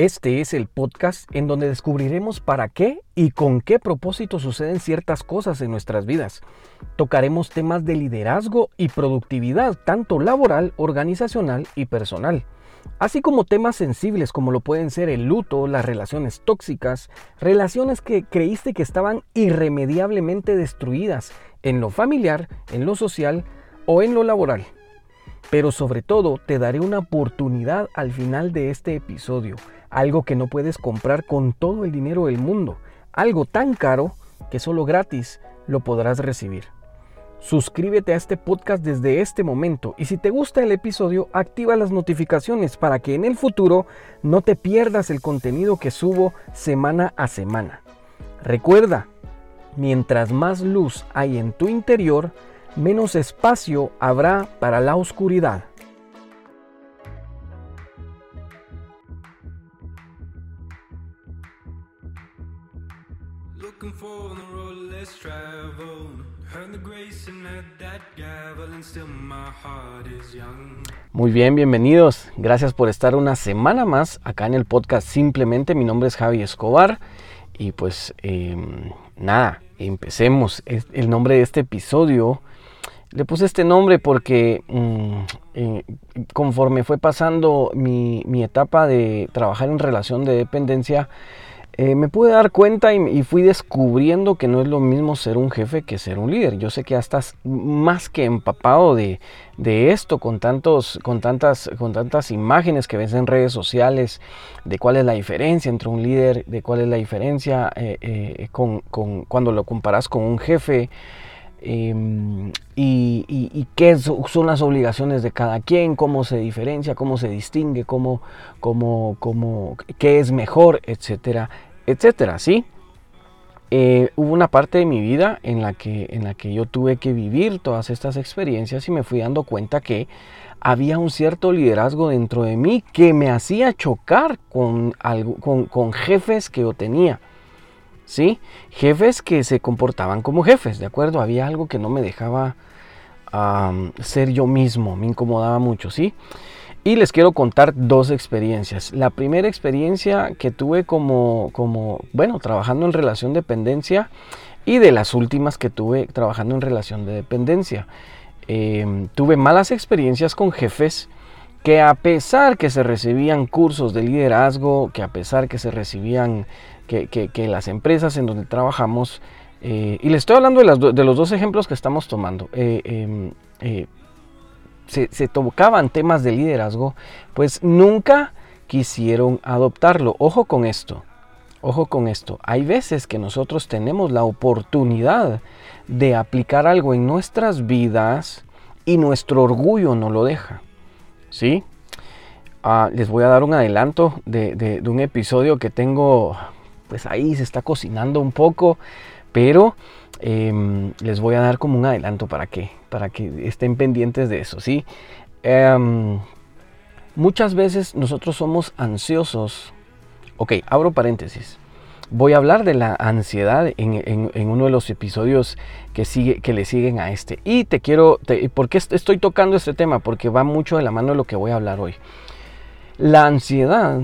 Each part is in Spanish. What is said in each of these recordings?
Este es el podcast en donde descubriremos para qué y con qué propósito suceden ciertas cosas en nuestras vidas. Tocaremos temas de liderazgo y productividad, tanto laboral, organizacional y personal, así como temas sensibles como lo pueden ser el luto, las relaciones tóxicas, relaciones que creíste que estaban irremediablemente destruidas en lo familiar, en lo social o en lo laboral. Pero sobre todo te daré una oportunidad al final de este episodio algo que no puedes comprar con todo el dinero del mundo, algo tan caro que solo gratis lo podrás recibir. Suscríbete a este podcast desde este momento y si te gusta el episodio, activa las notificaciones para que en el futuro no te pierdas el contenido que subo semana a semana. Recuerda, mientras más luz hay en tu interior, menos espacio habrá para la oscuridad. Muy bien, bienvenidos. Gracias por estar una semana más acá en el podcast. Simplemente mi nombre es Javi Escobar y pues em, nada, empecemos. El nombre de este episodio, le puse este nombre porque mm, eh, conforme fue pasando mi, mi etapa de trabajar en relación de dependencia, eh, me pude dar cuenta y, fui descubriendo que no es lo mismo ser un jefe que ser un líder. Yo sé que ya estás más que empapado de, esto con, tantos, con, tantas, con tantas imágenes que ves en redes sociales, de cuál es la diferencia entre un líder, de cuál es la diferencia eh, eh, con, cuando lo comparas con un jefe. Em, y, qué son las obligaciones de cada quien, cómo se diferencia, cómo se distingue, cómo, cómo, cómo, qué es mejor, etcétera, etcétera, ¿sí? Eh, hubo una parte de mi vida en la, que, en la que yo tuve que vivir todas estas experiencias y me fui dando cuenta que había un cierto liderazgo dentro de mí que me hacía chocar con, algo, con, jefes que yo tenía. ¿Sí? Jefes que se comportaban como jefes, ¿de acuerdo? Había algo que no me dejaba ser yo mismo, me incomodaba mucho, ¿sí? Y les quiero contar dos experiencias. La primera experiencia que tuve como, como, bueno, trabajando en relación de dependencia y de las últimas que tuve trabajando en relación de dependencia. Em, tuve malas experiencias con jefes que a pesar que se recibían cursos de liderazgo, que a pesar que se recibían, que, las empresas en donde trabajamos, eh, y les estoy hablando de, de, los dos ejemplos que estamos tomando, eh, em, eh, se, tocaban temas de liderazgo, pues nunca quisieron adoptarlo. Ojo con esto, ojo con esto. Hay veces que nosotros tenemos la oportunidad de aplicar algo en nuestras vidas y nuestro orgullo no lo deja. ¿Sí? Ah, les voy a dar un adelanto de, de, un episodio que tengo, pues ahí se está cocinando un poco, pero Em, les voy a dar como un adelanto para que, para que estén pendientes de eso, ¿sí? Em, muchas veces nosotros somos ansiosos. Ok, abro paréntesis. Voy a hablar de la ansiedad en, uno de los episodios que, sigue, que le siguen a este. Y te quiero, ¿por qué estoy tocando este tema? Porque va mucho de la mano de lo que voy a hablar hoy. La ansiedad,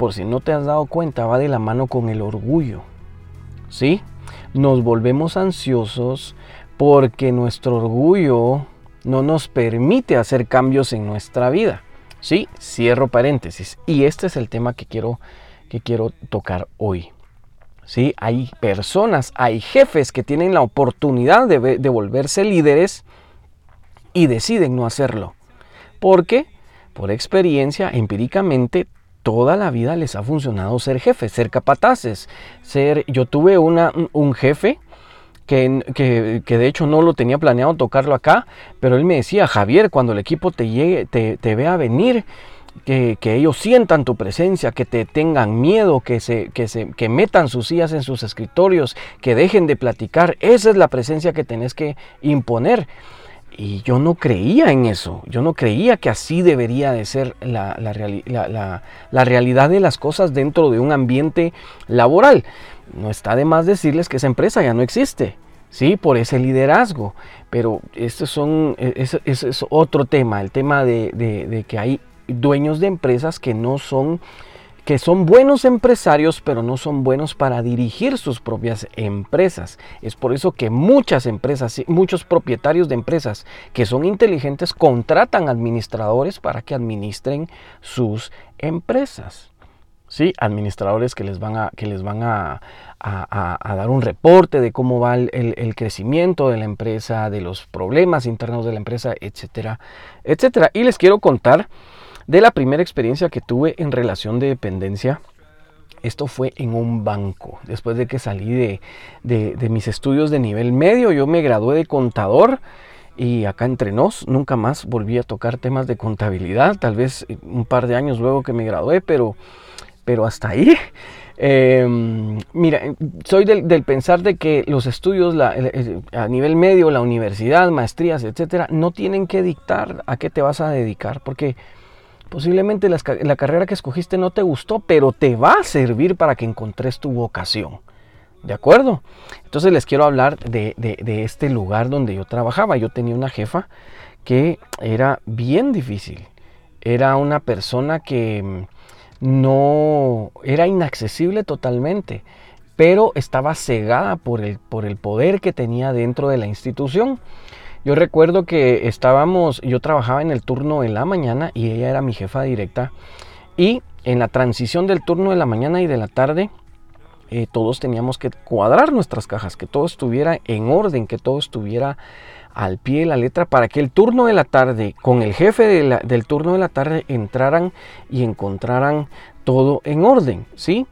por si no te has dado cuenta, va de la mano con el orgullo. ¿Sí? nos volvemos ansiosos porque nuestro orgullo no nos permite hacer cambios en nuestra vida. Sí, cierro paréntesis. Y este es el tema que quiero, que quiero tocar hoy. ¿Sí? Hay personas, hay jefes que tienen la oportunidad de, de volverse líderes y deciden no hacerlo. Porque, por experiencia, empíricamente, toda la vida les ha funcionado ser jefes, ser capataces, ser... Yo tuve una, un jefe que, que, de hecho no lo tenía planeado tocarlo acá, pero él me decía, Javier, cuando el equipo te, llegue, te, te vea venir, que, que, ellos sientan tu presencia, que te tengan miedo, que, se, que, se, que metan sus sillas en sus escritorios, que dejen de platicar, esa es la presencia que tenés que imponer. Y yo no creía en eso, yo no creía que así debería de ser la, realidad de las cosas dentro de un ambiente laboral. No está de más decirles que esa empresa ya no existe, ¿sí? Por ese liderazgo. Pero este son, e, ese, es otro tema, el tema de, que hay dueños de empresas que no son que son buenos empresarios, pero no son buenos para dirigir sus propias empresas. Es por eso que muchas empresas, muchos propietarios de empresas que son inteligentes contratan administradores para que administren sus empresas. ¿Sí? Administradores que les van a, que les van a, dar un reporte de cómo va el, el, crecimiento de la empresa, de los problemas internos de la empresa, etcétera, etcétera. Y les quiero contar de la primera experiencia que tuve en relación de dependencia. Esto fue en un banco. Después de que salí de, mis estudios de nivel medio, yo me gradué de contador y acá entre nos nunca más volví a tocar temas de contabilidad. Tal vez un par de años luego que me gradué, pero, pero hasta ahí. Em, mira, soy del, pensar de que los estudios a nivel medio, la universidad, maestrías, etcétera, no tienen que dictar a qué te vas a dedicar, porque Posiblemente la, carrera que escogiste no te gustó, pero te va a servir para que encontres tu vocación. ¿De acuerdo? Entonces les quiero hablar de, este lugar donde yo trabajaba. Yo tenía una jefa que era bien difícil. Era una persona que mm, no era inaccesible totalmente, pero estaba cegada por el, por el poder que tenía dentro de la institución. Yo recuerdo que estábamos, yo trabajaba en el turno de la mañana y ella era mi jefa directa. Y en la transición del turno de la mañana y de la tarde, eh, todos teníamos que cuadrar nuestras cajas, que todo estuviera en orden, que todo estuviera al pie de la letra para que el turno de la tarde, con el jefe del turno de la tarde, entraran y encontraran todo en orden, ¿sí?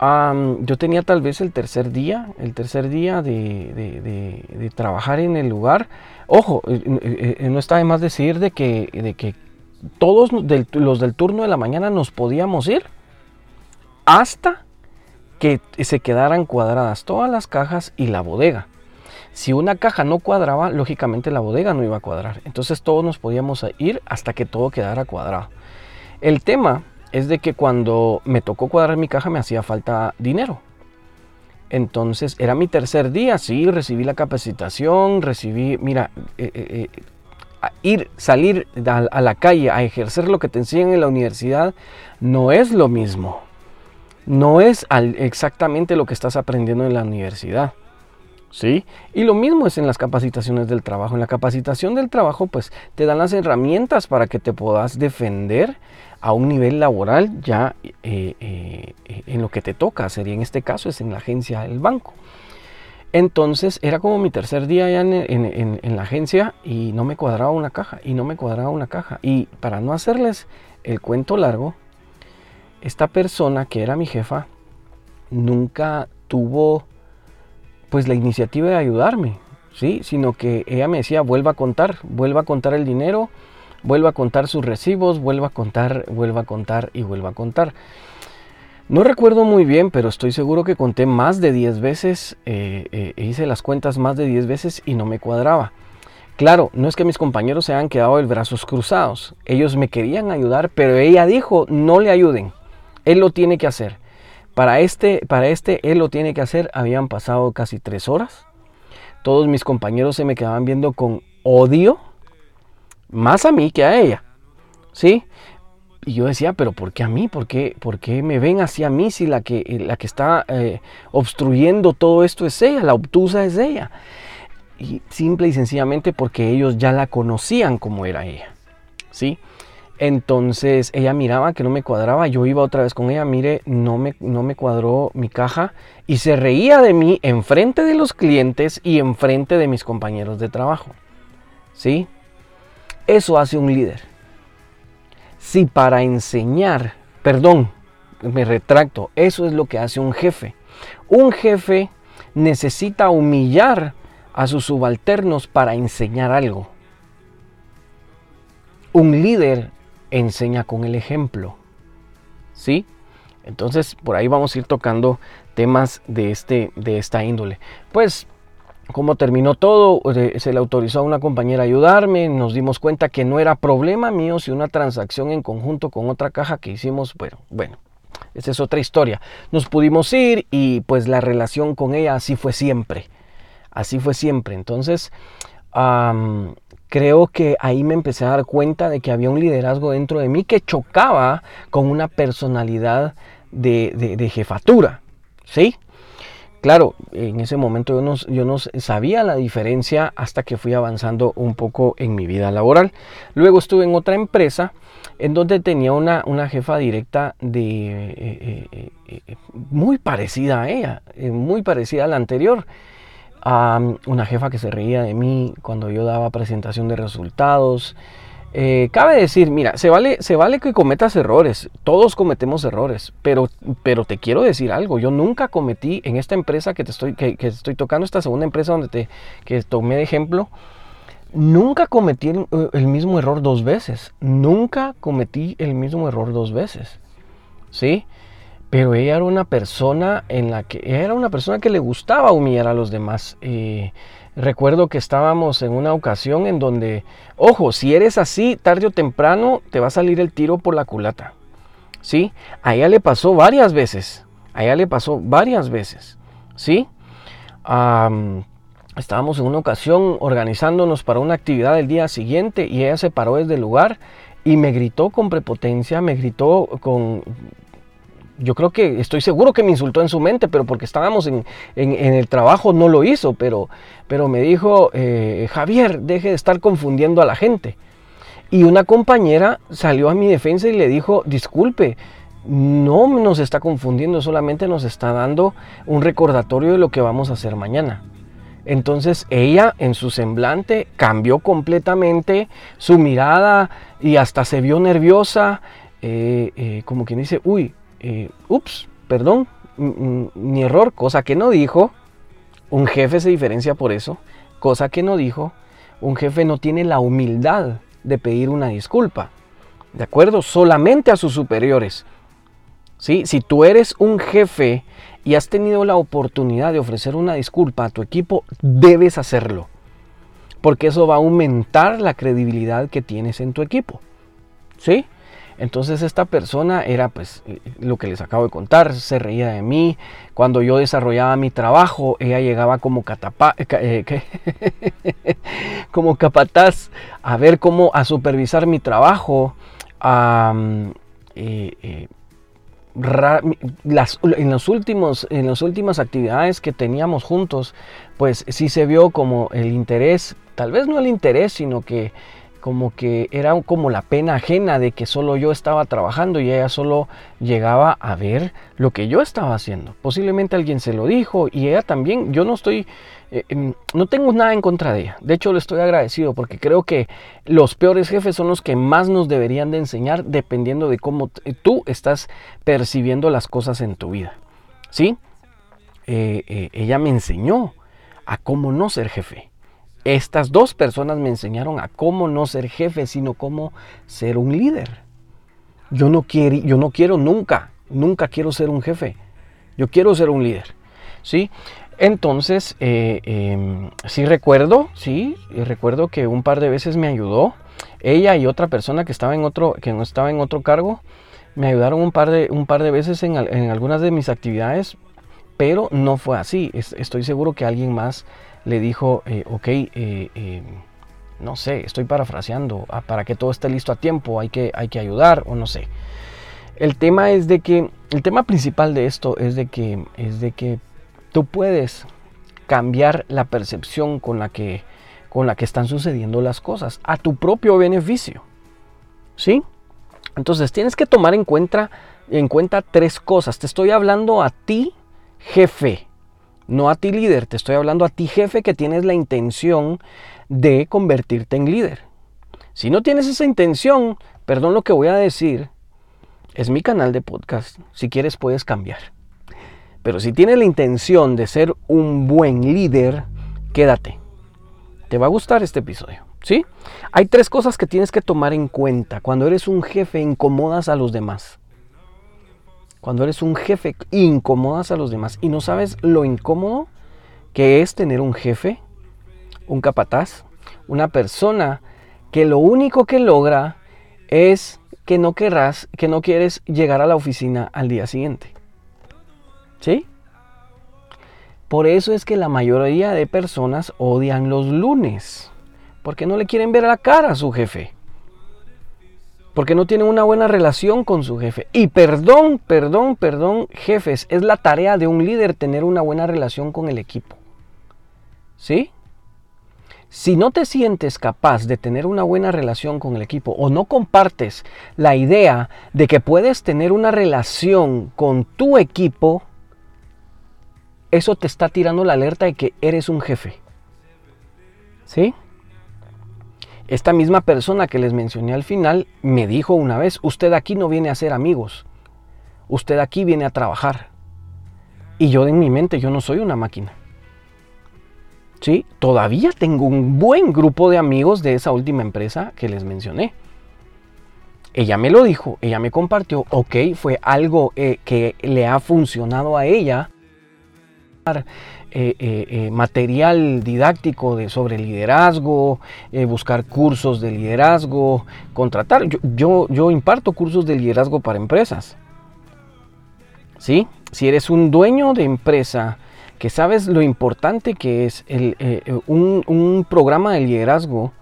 Yo tenía tal vez el tercer día, el tercer día de, trabajar en el lugar. Ojo, eh, eh, eh, no está de más decir de que, de que todos los del turno de la mañana nos podíamos ir hasta que se quedaran cuadradas todas las cajas y la bodega. Si una caja no cuadraba, lógicamente la bodega no iba a cuadrar. Entonces todos nos podíamos ir hasta que todo quedara cuadrado. El tema es de que cuando me tocó cuadrar mi caja me hacía falta dinero. Entonces era mi tercer día, sí, recibí la capacitación, recibí, mira, eh, eh, eh, ir, salir a, la calle a ejercer lo que te enseñan en la universidad no es lo mismo. No es exactamente lo que estás aprendiendo en la universidad. ¿Sí? Y lo mismo es en las capacitaciones del trabajo. En la capacitación del trabajo, pues te dan las herramientas para que te puedas defender a un nivel laboral ya eh, eh, en lo que te toca, sería en este caso es en la agencia del banco. Entonces era como mi tercer día ya en, la agencia y no me cuadraba una caja y no me cuadraba una caja. Y para no hacerles el cuento largo, esta persona que era mi jefa nunca tuvo pues la iniciativa de ayudarme, ¿sí? Sino que ella me decía, vuelva a contar, vuelva a contar el dinero, vuelva a contar sus recibos, vuelva a contar, vuelva a contar y vuelva a contar. No recuerdo muy bien, pero estoy seguro que conté más de 10 veces, eh, eh, hice las cuentas más de 10 veces y no me cuadraba. Claro, no es que mis compañeros se hayan quedado de brazos cruzados, ellos me querían ayudar, pero ella dijo, no le ayuden, él lo tiene que hacer. Para este, para este, él lo tiene que hacer, habían pasado casi tres horas. Todos mis compañeros se me quedaban viendo con odio más a mí que a ella. ¿Sí? Y yo decía, pero ¿por qué a mí? ¿Por qué, por qué me ven hacia mí si la que, la que está eh, obstruyendo todo esto es ella, la obtusa es ella? Y simple y sencillamente porque ellos ya la conocían como era ella. ¿Sí? Entonces ella miraba que no me cuadraba, yo iba otra vez con ella, mire, no me, no me cuadró mi caja y se reía de mí enfrente de los clientes y enfrente de mis compañeros de trabajo. ¿Sí? Eso hace un líder. Si para enseñar, perdón, me retracto, eso es lo que hace un jefe. Un jefe necesita humillar a sus subalternos para enseñar algo. Un líder enseña con el ejemplo. ¿Sí? Entonces, por ahí vamos a ir tocando temas de, este, de esta índole. Pues como terminó todo, eh, se le autorizó a una compañera a ayudarme, nos dimos cuenta que no era problema mío si una transacción en conjunto con otra caja que hicimos, bueno, bueno, esa es otra historia. Nos pudimos ir y pues la relación con ella así fue siempre, así fue siempre. Entonces, creo que ahí me empecé a dar cuenta de que había un liderazgo dentro de mí que chocaba con una personalidad de, jefatura. ¿Sí? Claro, en ese momento yo no, yo no, sabía la diferencia hasta que fui avanzando un poco en mi vida laboral. Luego estuve en otra empresa en donde tenía una, una jefa directa eh, eh, eh, muy parecida a ella, muy parecida a la anterior. una jefa que se reía de mí cuando yo daba presentación de resultados. Cabe decir, mira, se vale, se vale que cometas errores, todos cometemos errores, pero, pero te quiero decir algo, yo nunca cometí en esta empresa que te estoy, que, que estoy tocando, esta segunda empresa donde te que tomé de ejemplo, Nunca cometí el, mismo error dos veces. Nunca cometí el mismo error dos veces. ¿Sí? Pero ella era una persona en la que era una persona que le gustaba humillar a los demás. Eh, recuerdo que estábamos en una ocasión en donde, ojo, si eres así, tarde o temprano te va a salir el tiro por la culata. ¿Sí? A ella le pasó varias veces. A ella le pasó varias veces. ¿Sí? Estábamos en una ocasión organizándonos para una actividad del día siguiente y ella se paró desde el lugar y me gritó con prepotencia, me gritó con... Yo creo que estoy seguro que me insultó en su mente, pero porque estábamos en, el trabajo no lo hizo, pero, me dijo, eh, Javier, deje de estar confundiendo a la gente. Y una compañera salió a mi defensa y le dijo, disculpe, no nos está confundiendo, solamente nos está dando un recordatorio de lo que vamos a hacer mañana. Entonces ella en su semblante cambió completamente su mirada y hasta se vio nerviosa, eh, eh, como quien dice, uy, eh, ups, perdón, mi error, cosa que no dijo. Un jefe se diferencia por eso, cosa que no dijo. Un jefe no tiene la humildad de pedir una disculpa, ¿de acuerdo? Solamente a sus superiores. ¿Sí? Si tú eres un jefe y has tenido la oportunidad de ofrecer una disculpa a tu equipo, debes hacerlo. Porque eso va a aumentar la credibilidad que tienes en tu equipo. ¿Sí? Entonces esta persona era pues eh, lo que les acabo de contar, se reía de mí. Cuando yo desarrollaba mi trabajo, ella llegaba como, catapa, eh, como capataz a ver cómo, a supervisar mi trabajo. Eh, las, en, los últimos, en las últimas actividades que teníamos juntos, pues sí se vio como el interés, tal vez no el interés, sino que como que era como la pena ajena de que solo yo estaba trabajando y ella solo llegaba a ver lo que yo estaba haciendo. Posiblemente alguien se lo dijo y ella también, yo no estoy eh, no tengo nada en contra de ella. De hecho, le estoy agradecido porque creo que los peores jefes son los que más nos deberían de enseñar dependiendo de cómo tú estás percibiendo las cosas en tu vida. ¿Sí? Eh, eh, ella me enseñó a cómo no ser jefe. Estas dos personas me enseñaron a cómo no ser jefe, sino cómo ser un líder. Yo no quiero, yo no quiero nunca, nunca quiero ser un jefe. Yo quiero ser un líder. ¿sí? Entonces, eh, em, sí recuerdo, sí, recuerdo que un par de veces me ayudó. Ella y otra persona que estaba en otro, que no estaba en otro cargo, me ayudaron un par de, un par de veces en, algunas de mis actividades, pero no fue así. estoy seguro que alguien más le dijo, eh, ok, eh, em, no sé, estoy parafraseando, ah, para que todo esté listo a tiempo hay que, hay que ayudar o no sé. El tema es de que, el tema principal de esto es de que, es de que tú puedes cambiar la percepción con la que, con la que están sucediendo las cosas a tu propio beneficio. ¿Sí? Entonces tienes que tomar en cuenta, en cuenta tres cosas. Te estoy hablando a ti, jefe, no a ti líder. Te estoy hablando a ti, jefe, que tienes la intención de convertirte en líder. Si no tienes esa intención, perdón lo que voy a decir, es mi canal de podcast. Si quieres puedes cambiar. Pero si tienes la intención de ser un buen líder, quédate. Te va a gustar este episodio. ¿Sí? Hay tres cosas que tienes que tomar en cuenta. Cuando eres un jefe, incomodas a los demás. Cuando eres un jefe, incomodas a los demás. Y no sabes lo incómodo que es tener un jefe, un capataz, una persona que lo único que logra es que no querrás, que no quieres llegar a la oficina al día siguiente. ¿Sí? Por eso es que la mayoría de personas odian los lunes. Porque no le quieren ver la cara a su jefe. Porque no tienen una buena relación con su jefe. Y perdón, perdón, perdón, jefes, es la tarea de un líder tener una buena relación con el equipo. ¿Sí? Si no te sientes capaz de tener una buena relación con el equipo o no compartes la idea de que puedes tener una relación con tu equipo, eso te está tirando la alerta de que eres un jefe. ¿Sí? Esta misma persona que les mencioné al final me dijo una vez, usted aquí no viene a ser amigos, usted aquí viene a trabajar. Y yo en mi mente, yo no soy una máquina. ¿Sí? Todavía tengo un buen grupo de amigos de esa última empresa que les mencioné. Ella me lo dijo, ella me compartió, ok, fue algo eh, que le ha funcionado a ella eh, eh, eh, material didáctico de, sobre liderazgo, buscar cursos de liderazgo, contratar. Yo, yo, imparto cursos de liderazgo para empresas. ¿Sí? Si eres un dueño de empresa que sabes lo importante que es el, un, un, programa de liderazgo,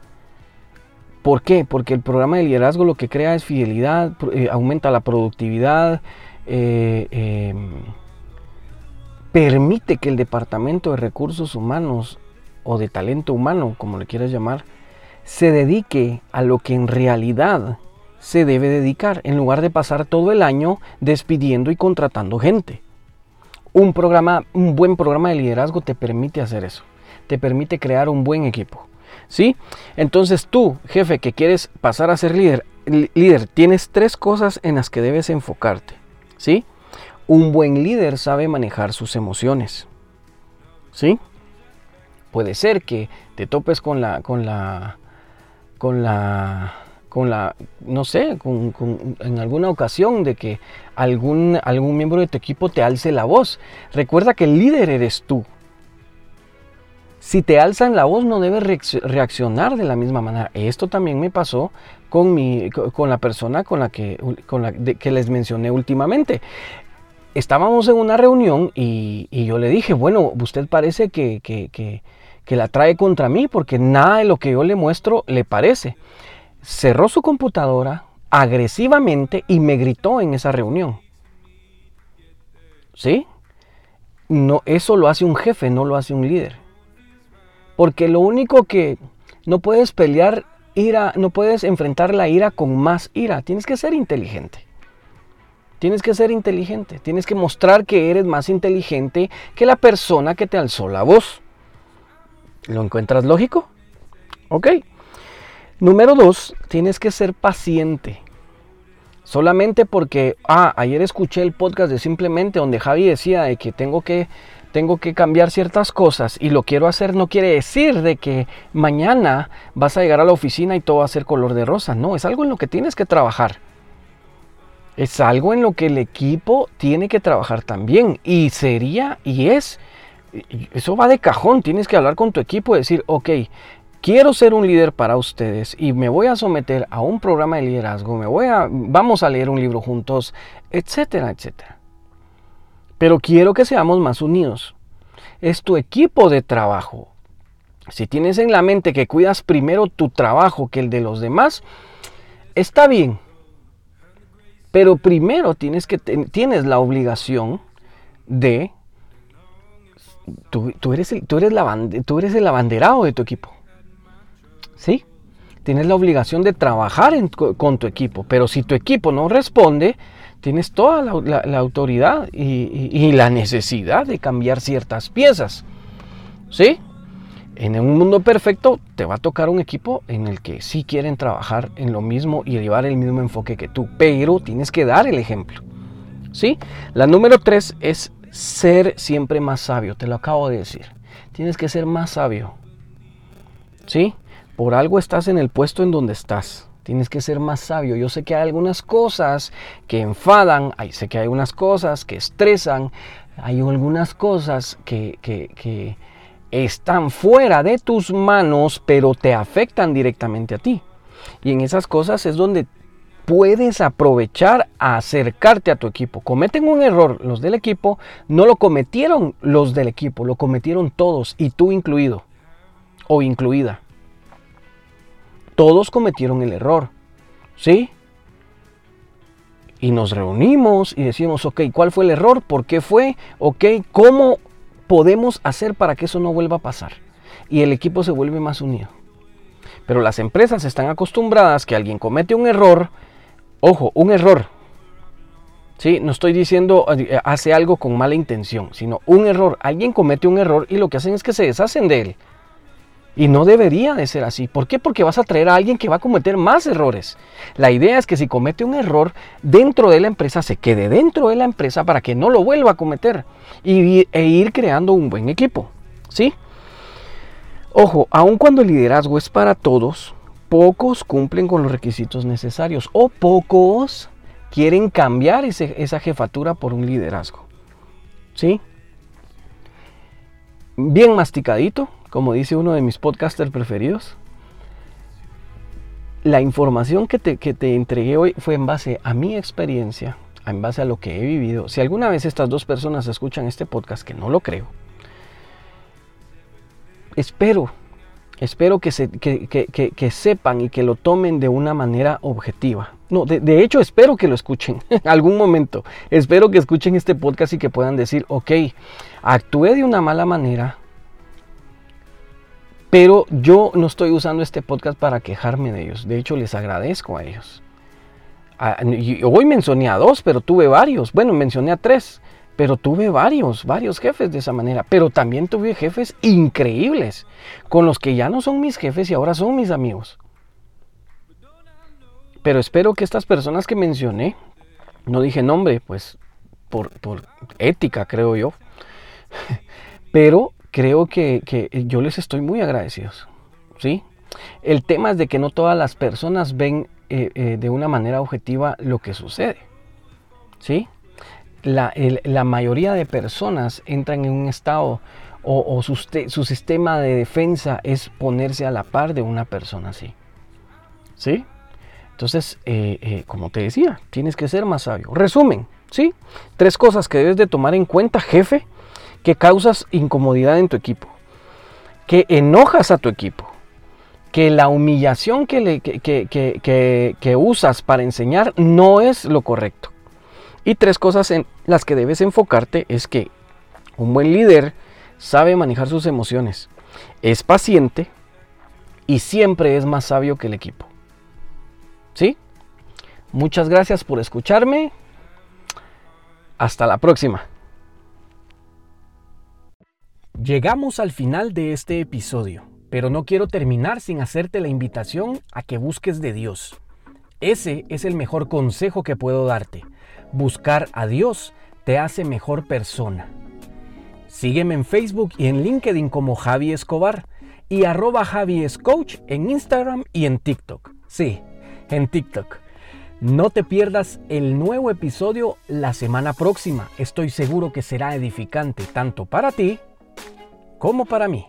¿por qué? Porque el programa de liderazgo lo que crea es fidelidad, aumenta la productividad, em, permite que el Departamento de Recursos Humanos o de Talento Humano, como le quieras llamar, se dedique a lo que en realidad se debe dedicar, en lugar de pasar todo el año despidiendo y contratando gente. Un, programa, un buen programa de liderazgo te permite hacer eso, te permite crear un buen equipo. ¿Sí? Entonces tú, jefe, que quieres pasar a ser líder, líder, tienes tres cosas en las que debes enfocarte. ¿Sí? Un buen líder sabe manejar sus emociones. ¿Sí? Puede ser que te topes con la, con la, con la, con la, no sé, en alguna ocasión de que algún, algún miembro de tu equipo te alce la voz. Recuerda que el líder eres tú. Si te alzan la voz no debes reaccionar de la misma manera. Esto también me pasó con, mi, con la persona con la que, con la, que les mencioné últimamente estábamos en una reunión y, yo le dije, bueno, usted parece que, que, la trae contra mí porque nada de lo que yo le muestro le parece. Cerró su computadora agresivamente y me gritó en esa reunión. ¿Sí? No, eso lo hace un jefe, no lo hace un líder. Porque lo único que no puedes pelear ira, no puedes enfrentar la ira con más ira, tienes que ser inteligente. Tienes que ser inteligente, tienes que mostrar que eres más inteligente que la persona que te alzó la voz. ¿Lo encuentras lógico? Ok. Número dos, tienes que ser paciente. Solamente porque, ah, ayer escuché el podcast de Simplemente donde Javi decía de que tengo que tengo que cambiar ciertas cosas y lo quiero hacer no quiere decir de que mañana vas a llegar a la oficina y todo va a ser color de rosa. No, es algo en lo que tienes que trabajar. Es algo en lo que el equipo tiene que trabajar también. Y sería, y es, eso va de cajón. Tienes que hablar con tu equipo y decir, ok, quiero ser un líder para ustedes y me voy a someter a un programa de liderazgo, me voy a, vamos a leer un libro juntos, etcétera, etcétera. Pero quiero que seamos más unidos. Es tu equipo de trabajo. Si tienes en la mente que cuidas primero tu trabajo que el de los demás, está bien. Pero primero tienes, que, tienes la obligación de... Tú, eres el, tú, eres la, tú eres el abanderado de tu equipo. ¿Sí? Tienes la obligación de trabajar con tu equipo. Pero si tu equipo no responde, tienes toda la, autoridad y, y la necesidad de cambiar ciertas piezas. ¿Sí? En un mundo perfecto te va a tocar un equipo en el que sí quieren trabajar en lo mismo y llevar el mismo enfoque que tú, pero tienes que dar el ejemplo. ¿Sí? La número tres es ser siempre más sabio, te lo acabo de decir. Tienes que ser más sabio. ¿Sí? Por algo estás en el puesto en donde estás. Tienes que ser más sabio. Yo sé que hay algunas cosas que enfadan, sé que hay unas cosas que estresan, hay algunas cosas que, que están fuera de tus manos, pero te afectan directamente a ti. Y en esas cosas es donde puedes aprovechar a acercarte a tu equipo. Cometen un error los del equipo, no lo cometieron los del equipo, lo cometieron todos y tú incluido o incluida. todos cometieron el error. ¿Sí? Y nos reunimos y decimos, ok, ¿cuál fue el error? ¿Por qué fue? Ok, ¿cómo podemos hacer para que eso no vuelva a pasar? Y el equipo se vuelve más unido. Pero las empresas están acostumbradas que alguien comete un error, ojo, un error. ¿Sí? No estoy diciendo eh, hace algo con mala intención, sino un error. Alguien comete un error y lo que hacen es que se deshacen de él. Y no debería de ser así. ¿Por qué? Porque vas a traer a alguien que va a cometer más errores. La idea es que si comete un error dentro de la empresa, se quede dentro de la empresa para que no lo vuelva a cometer y, e ir creando un buen equipo. ¿Sí? Ojo, aun cuando el liderazgo es para todos, pocos cumplen con los requisitos necesarios o pocos quieren cambiar esa jefatura por un liderazgo. ¿Sí? Bien masticadito, como dice uno de mis podcasters preferidos, la información que te, que te entregué hoy fue en base a mi experiencia, en base a lo que he vivido. Si alguna vez estas dos personas escuchan este podcast, que no lo creo, espero, espero que, se, que, sepan y que lo tomen de una manera objetiva. No, de, de hecho espero que lo escuchen en algún momento. Espero que escuchen este podcast y que puedan decir, ok, actué de una mala manera, pero yo no estoy usando este podcast para quejarme de ellos. De hecho, les agradezco a ellos. Hoy mencioné a dos, pero tuve varios. Bueno, mencioné a tres, pero tuve varios, varios jefes de esa manera. Pero también tuve jefes increíbles, con los que ya no son mis jefes y ahora son mis amigos. Pero espero que estas personas que mencioné, no dije nombre, pues por, por ética creo yo, pero creo que, yo les estoy muy agradecidos. ¿sí? El tema es de que no todas las personas ven eh, eh, de una manera objetiva lo que sucede. ¿sí? La, mayoría de personas entran en un estado o, su, sistema de defensa es ponerse a la par de una persona así. ¿Sí? Entonces, eh, como te decía, tienes que ser más sabio. Resumen, ¿sí? Tres cosas que debes de tomar en cuenta, jefe, que causas incomodidad en tu equipo, que enojas a tu equipo, que la humillación que, usas para enseñar no es lo correcto. Y tres cosas en las que debes enfocarte es que un buen líder sabe manejar sus emociones, es paciente y siempre es más sabio que el equipo. ¿Sí? Muchas gracias por escucharme. Hasta la próxima. Llegamos al final de este episodio, pero no quiero terminar sin hacerte la invitación a que busques de Dios. Ese es el mejor consejo que puedo darte. Buscar a Dios te hace mejor persona. Sígueme en Facebook y en LinkedIn como Javi Escobar y arroba Javi en Instagram y en TikTok. Sí, en TikTok. No te pierdas el nuevo episodio la semana próxima. Estoy seguro que será edificante tanto para ti como para mí.